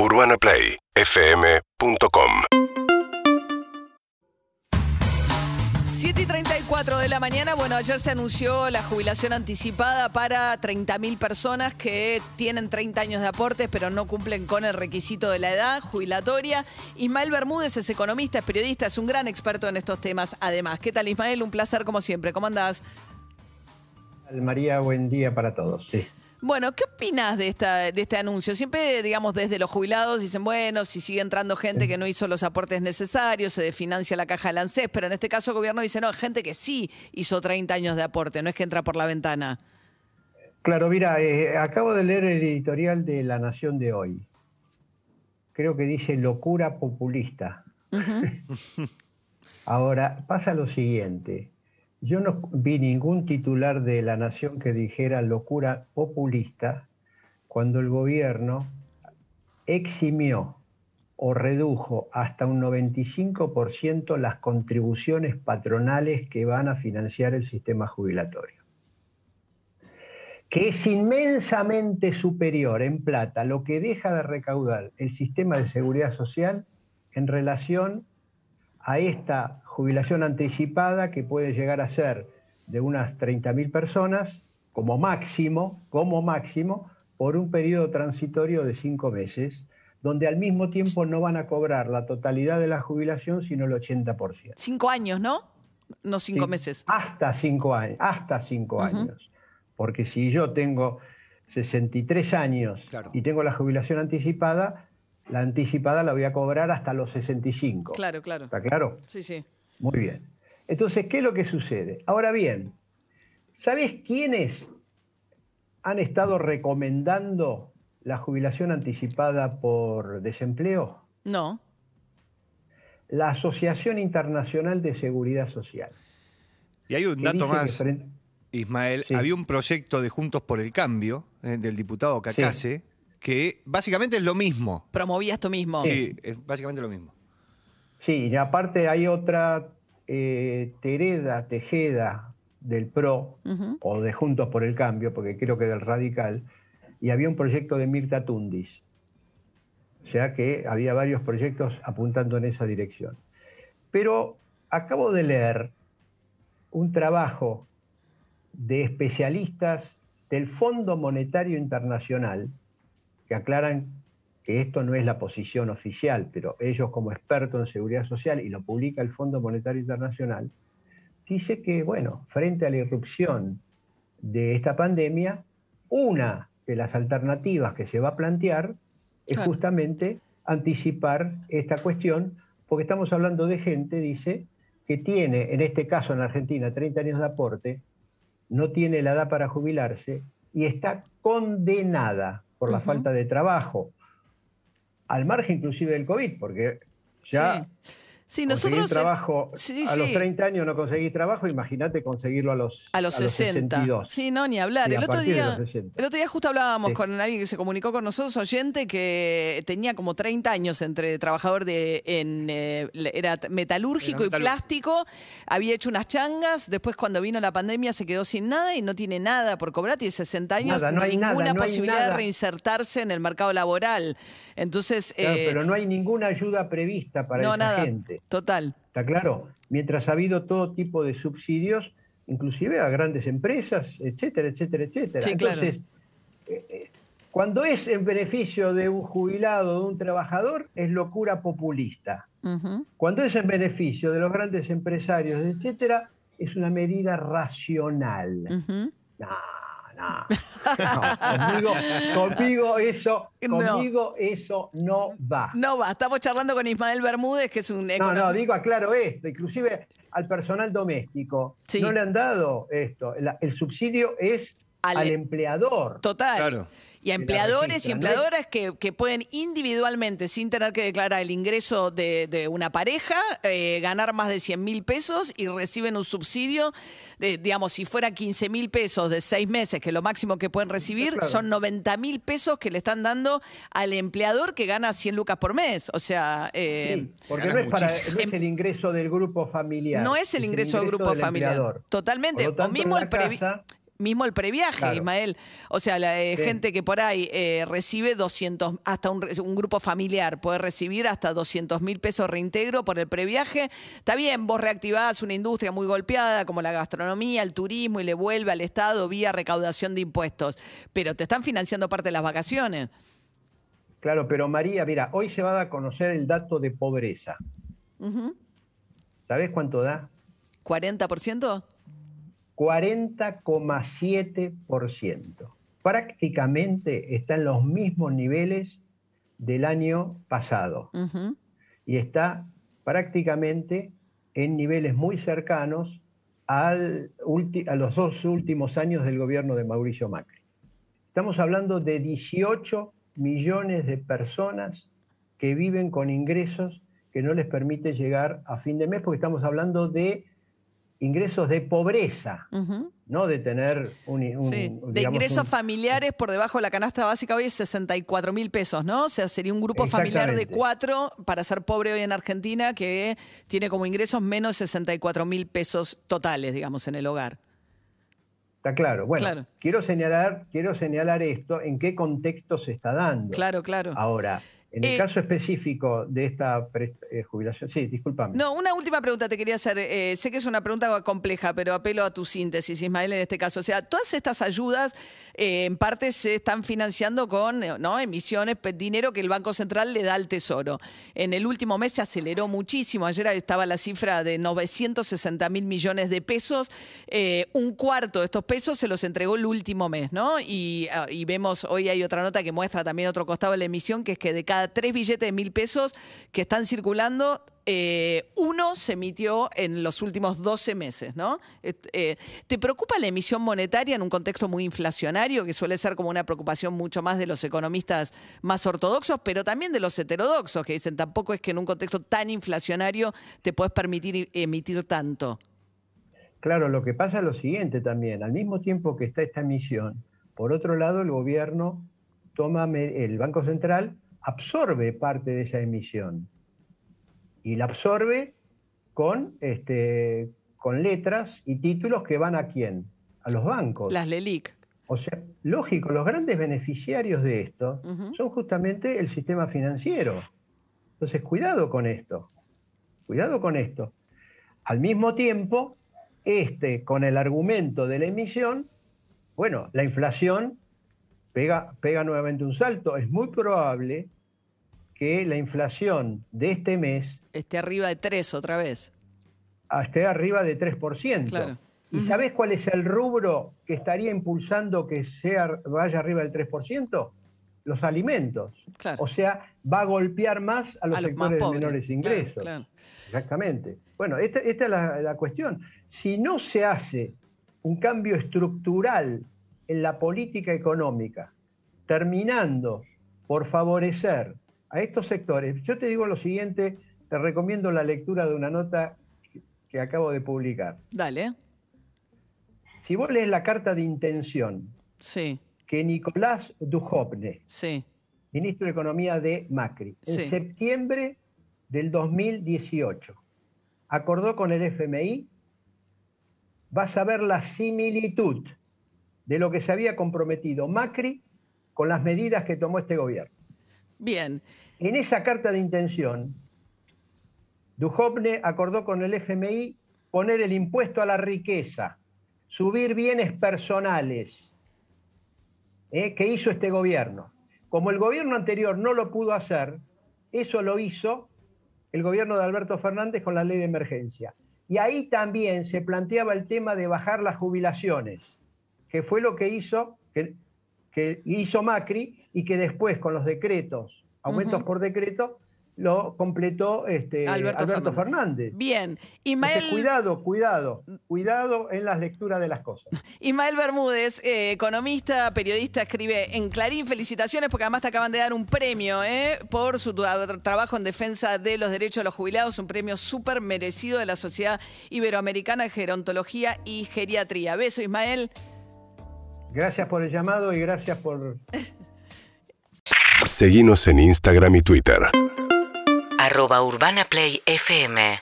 UrbanaPlayFM.com 7 y 34 de la mañana, bueno, ayer se anunció la jubilación anticipada para 30.000 personas que tienen 30 años de aportes pero no cumplen con el requisito de la edad jubilatoria. Ismael Bermúdez es economista, es periodista, es un gran experto en estos temas además. ¿Qué tal Ismael? Un placer como siempre. ¿Cómo andás? María, buen día para todos. Sí. Bueno, ¿qué opinas de, esta, de este anuncio? Siempre, digamos, desde los jubilados dicen, bueno, si sigue entrando gente que no hizo los aportes necesarios, se desfinancia la caja del ANSES, pero en este caso el gobierno dice, no, gente que sí hizo 30 años de aporte, no es que entra por la ventana. Claro, mira, eh, acabo de leer el editorial de La Nación de hoy. Creo que dice locura populista. Ahora, pasa lo siguiente. Yo no vi ningún titular de La Nación que dijera locura populista cuando el gobierno eximió o redujo hasta un 95% las contribuciones patronales que van a financiar el sistema jubilatorio, que es inmensamente superior en plata lo que deja de recaudar el sistema de seguridad social en relación a esta jubilación anticipada que puede llegar a ser de unas 30.000 personas como máximo, como máximo, por un periodo transitorio de cinco meses, donde al mismo tiempo no van a cobrar la totalidad de la jubilación, sino el 80%. Cinco años, ¿no? No cinco Sí, meses. Hasta cinco años, hasta cinco años. Porque si yo tengo 63 años Claro. y tengo la jubilación anticipada, la anticipada la voy a cobrar hasta los 65. Claro, claro. ¿Está claro? Sí, sí. Muy bien. Entonces, ¿qué es lo que sucede? Ahora bien, ¿sabes quiénes han estado recomendando la jubilación anticipada por desempleo? No. La Asociación Internacional de Seguridad Social. Y hay un dato más, frente- Ismael. Sí. Había un proyecto de Juntos por el Cambio, eh, del diputado Cacase, que básicamente es lo mismo. Promovía esto mismo. Sí, es básicamente lo mismo. Sí, y aparte hay otra eh, Tereda Tejeda del PRO o de Juntos por el Cambio, porque creo que del Radical, y había un proyecto de Mirta Tundis. O sea que había varios proyectos apuntando en esa dirección. Pero acabo de leer un trabajo de especialistas del Fondo Monetario Internacional que aclaran que esto no es la posición oficial, pero ellos como expertos en seguridad social, y lo publica el Fondo Monetario Internacional, dice que, bueno, frente a la irrupción de esta pandemia, una de las alternativas que se va a plantear es Claro. justamente anticipar esta cuestión, porque estamos hablando de gente, dice, que tiene, en este caso en Argentina, 30 años de aporte, no tiene la edad para jubilarse y está condenada por la falta de trabajo, al margen inclusive del COVID, porque ya Sí. Sí, nosotros. trabajo sí, a los sí. 30 años no conseguís trabajo, imagínate conseguirlo a los, A los 60. 62. Sí, no, ni hablar. Sí, el, a otro día, los 60. el otro día justo hablábamos Sí. con alguien que se comunicó con nosotros, oyente, que tenía como 30 años entre trabajador de en eh, era metalúrgico Era y plástico, había hecho unas changas, después cuando vino la pandemia se quedó sin nada y no tiene nada por cobrar, tiene 60 años, Nada, no hay ninguna nada, no hay posibilidad de reinsertarse en el mercado laboral. Entonces, Claro, eh, pero no hay ninguna ayuda prevista para no, esa nada. Gente. Total. ¿Está claro? Mientras ha habido todo tipo de subsidios, inclusive a grandes empresas, etcétera, etcétera, etcétera. Sí. Entonces, eh, eh, cuando es en beneficio de un jubilado, de un trabajador, es locura populista. Cuando es en beneficio de los grandes empresarios, etcétera, es una medida racional. No. no. Conmigo, conmigo eso, No. conmigo eso no va. No va, estamos charlando con Ismael Bermúdez, que es un No, economista. no, digo, aclaro esto, inclusive al personal doméstico Sí. no le han dado esto. La- el subsidio es Al- al, empleador. Total. Claro. Y a empleadores y empleadoras que, que pueden individualmente, sin tener que declarar el ingreso de, de una pareja, eh, ganar más de 100 mil pesos y reciben un subsidio, de, digamos, si fuera 15 mil pesos de seis meses, que es lo máximo que pueden recibir, Claro. son 90 mil pesos que le están dando al empleador que gana 100 lucas por mes. O sea, eh, Sí, porque no es, para, muchísimo. no es el ingreso del grupo familiar. no es el ingreso del grupo familiar. empleador. Totalmente. Tanto, o mismo el casa- mismo el previaje, Claro. Ismael. O sea, la eh, Sí. gente que por ahí eh, recibe 200, hasta un, grupo familiar puede recibir hasta 200 mil pesos reintegro por el previaje. Está bien, vos reactivás una industria muy golpeada como la gastronomía, el turismo y le vuelve al Estado vía recaudación de impuestos, pero te están financiando parte de las vacaciones. Claro, pero María, mira, hoy se va a conocer el dato de pobreza. Ujú. ¿Sabés cuánto da? ¿40%? 40,7%. Prácticamente está en los mismos niveles del año pasado y está prácticamente en niveles muy cercanos al a los dos últimos años del gobierno de Mauricio Macri. Estamos hablando de 18 millones de personas que viven con ingresos que no les permite llegar a fin de mes, porque estamos hablando de ingresos de pobreza, no de tener un, un- Sí, de ingresos un- familiares por debajo de la canasta básica hoy es 64 mil pesos, ¿no? O sea, sería un grupo familiar de cuatro para ser pobre hoy en Argentina que tiene como ingresos menos 64 mil pesos totales, digamos, en el hogar. Está claro. Bueno, Claro. quiero señalar, quiero señalar esto, en qué contexto se está dando. Claro, claro. Ahora, en el Eh, caso específico de esta eh, jubilación, sí, discúlpame. No, una última pregunta te quería hacer. Eh, sé que es una pregunta compleja, pero apelo a tu síntesis, Ismael, en este caso. O sea, todas estas ayudas en parte se están financiando con ¿no? emisiones, dinero que el Banco Central le da al Tesoro. En el último mes se aceleró muchísimo. Ayer estaba la cifra de 960 mil millones de pesos. Un cuarto de estos pesos se los entregó el último mes, ¿no? Y, ah, y vemos, hoy hay otra nota que muestra también otro costado de la emisión, que es que de cada tres billetes de mil pesos que están circulando, eh, uno se emitió en los últimos 12 meses, ¿no? Eh, ¿Te preocupa la emisión monetaria en un contexto muy inflacionario, que suele ser como una preocupación mucho más de los economistas más ortodoxos, pero también de los heterodoxos, que dicen tampoco es que en un contexto tan inflacionario te puedes permitir emitir tanto? Claro, lo que pasa es lo siguiente también. Al mismo tiempo que está esta emisión, por otro lado, el gobierno toma, el Banco Central absorbe parte de esa emisión y la absorbe con, este, con letras y títulos que van a quién? A los bancos. Las LELIC. O sea, lógico, los grandes beneficiarios de esto son justamente el sistema financiero. Entonces, cuidado con esto. Cuidado con esto. Al mismo tiempo, este, con el argumento de la emisión, bueno, la inflación pega, pega nuevamente un salto. Es muy probable que la inflación de este mes Esté arriba de tres otra vez. esté arriba de 3%. Claro. ¿Y Ujú. sabés cuál es el rubro que estaría impulsando que sea, vaya arriba del 3%? Los alimentos. Claro. O sea, va a golpear más a los, A los sectores de menores ingresos. claro. Exactamente. Bueno, esta, esta es la, la cuestión. Si no se hace un cambio estructural en la política económica, terminando por favorecer a estos sectores, yo te digo lo siguiente, te recomiendo la lectura de una nota que- acabo de publicar. Dale. Si vos lees la carta de intención Sí, que Nicolás Dujovne, sí. ministro de Economía de Macri, en Sí. septiembre del 2018, acordó con el FMI, vas a ver la similitud de lo que se había comprometido Macri con las medidas que tomó este gobierno. Bien. En esa carta de intención, Dujovne acordó con el FMI poner el impuesto a la riqueza, subir bienes personales, ¿eh? que hizo este gobierno. Como el gobierno anterior no lo pudo hacer, eso lo hizo el gobierno de Alberto Fernández con la ley de emergencia. Y ahí también se planteaba el tema de bajar las jubilaciones, que fue lo que hizo, que hizo Macri y que después con los decretos, aumentos por decreto, lo completó este, Alberto Alberto, Fernández. Fernández. Bien. Entonces, Ismael, cuidado, cuidado, cuidado en las lecturas de las cosas. Ismael Bermúdez, eh, economista, periodista, escribe en Clarín, felicitaciones porque además te acaban de dar un premio eh, por su tra- trabajo en defensa de los derechos de los jubilados, un premio súper merecido de la Sociedad Iberoamericana de Gerontología y Geriatría. Beso, Ismael. Gracias por el llamado y gracias por Seguinos en Instagram y Twitter. arroba Urbana Play FM